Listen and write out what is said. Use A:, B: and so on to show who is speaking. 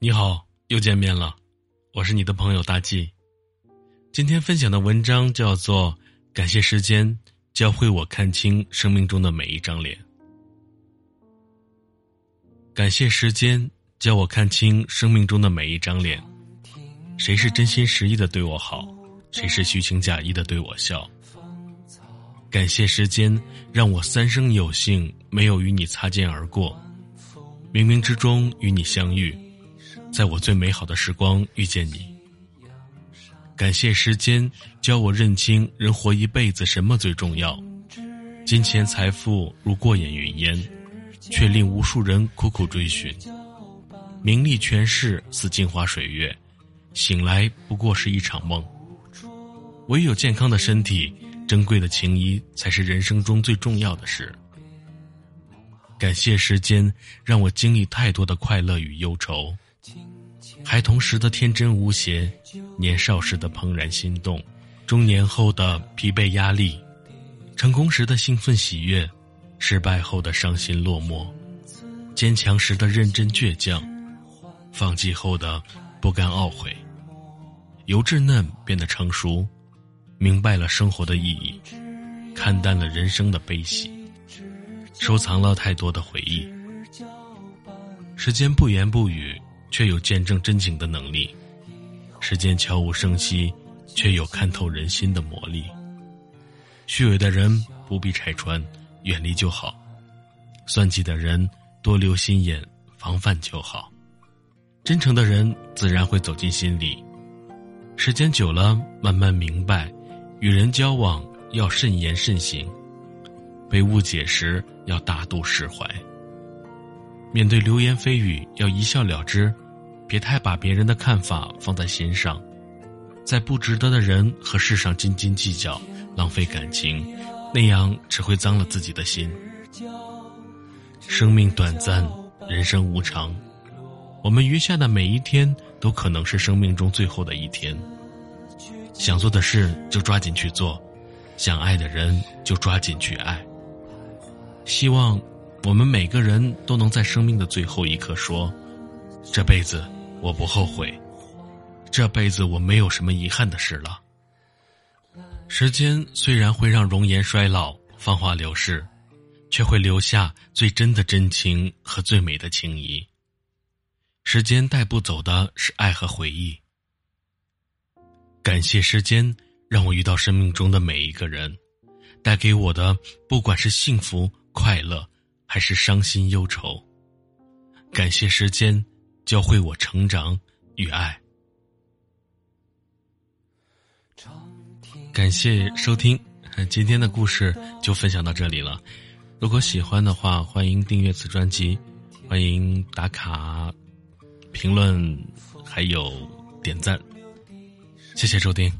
A: 你好，又见面了，我是你的朋友大 G。今天分享的文章叫做《感谢时间教会我看清生命中的每一张脸》。感谢时间教我看清生命中的每一张脸，谁是真心实意的对我好，谁是虚情假意的对我笑。感谢时间让我三生有幸没有与你擦肩而过，冥冥之中与你相遇。在我最美好的时光遇见你，感谢时间教我认清人活一辈子什么最重要。金钱财富如过眼云烟，却令无数人苦苦追寻。名利权势似镜花水月，醒来不过是一场梦。唯有健康的身体、珍贵的情谊，才是人生中最重要的事。感谢时间让我经历太多的快乐与忧愁。孩童时的天真无邪，年少时的怦然心动，中年后的疲惫压力，成功时的兴奋喜悦，失败后的伤心落寞，坚强时的认真倔强，放弃后的不甘懊悔，由稚嫩变得成熟，明白了生活的意义，看淡了人生的悲喜，收藏了太多的回忆。时间不言不语。却有见证真情的能力，时间悄无声息，却有看透人心的魔力。虚伪的人不必拆穿，远离就好；算计的人多留心眼，防范就好。真诚的人自然会走进心里。时间久了，慢慢明白，与人交往要慎言慎行，被误解时要大度释怀。面对流言蜚语，要一笑了之，别太把别人的看法放在心上，在不值得的人和事上斤斤计较，浪费感情，那样只会脏了自己的心。生命短暂，人生无常，我们余下的每一天都可能是生命中最后的一天。想做的事就抓紧去做，想爱的人就抓紧去爱。希望。我们每个人都能在生命的最后一刻说：“这辈子我不后悔，这辈子我没有什么遗憾的事了。”时间虽然会让容颜衰老、芳华流逝，却会留下最真的真情和最美的情谊。时间带不走的是爱和回忆。感谢时间让我遇到生命中的每一个人，带给我的不管是幸福、快乐。还是伤心忧愁。感谢时间教会我成长与爱。感谢收听，今天的故事就分享到这里了。如果喜欢的话，欢迎订阅此专辑，欢迎打卡、评论，还有点赞。谢谢收听。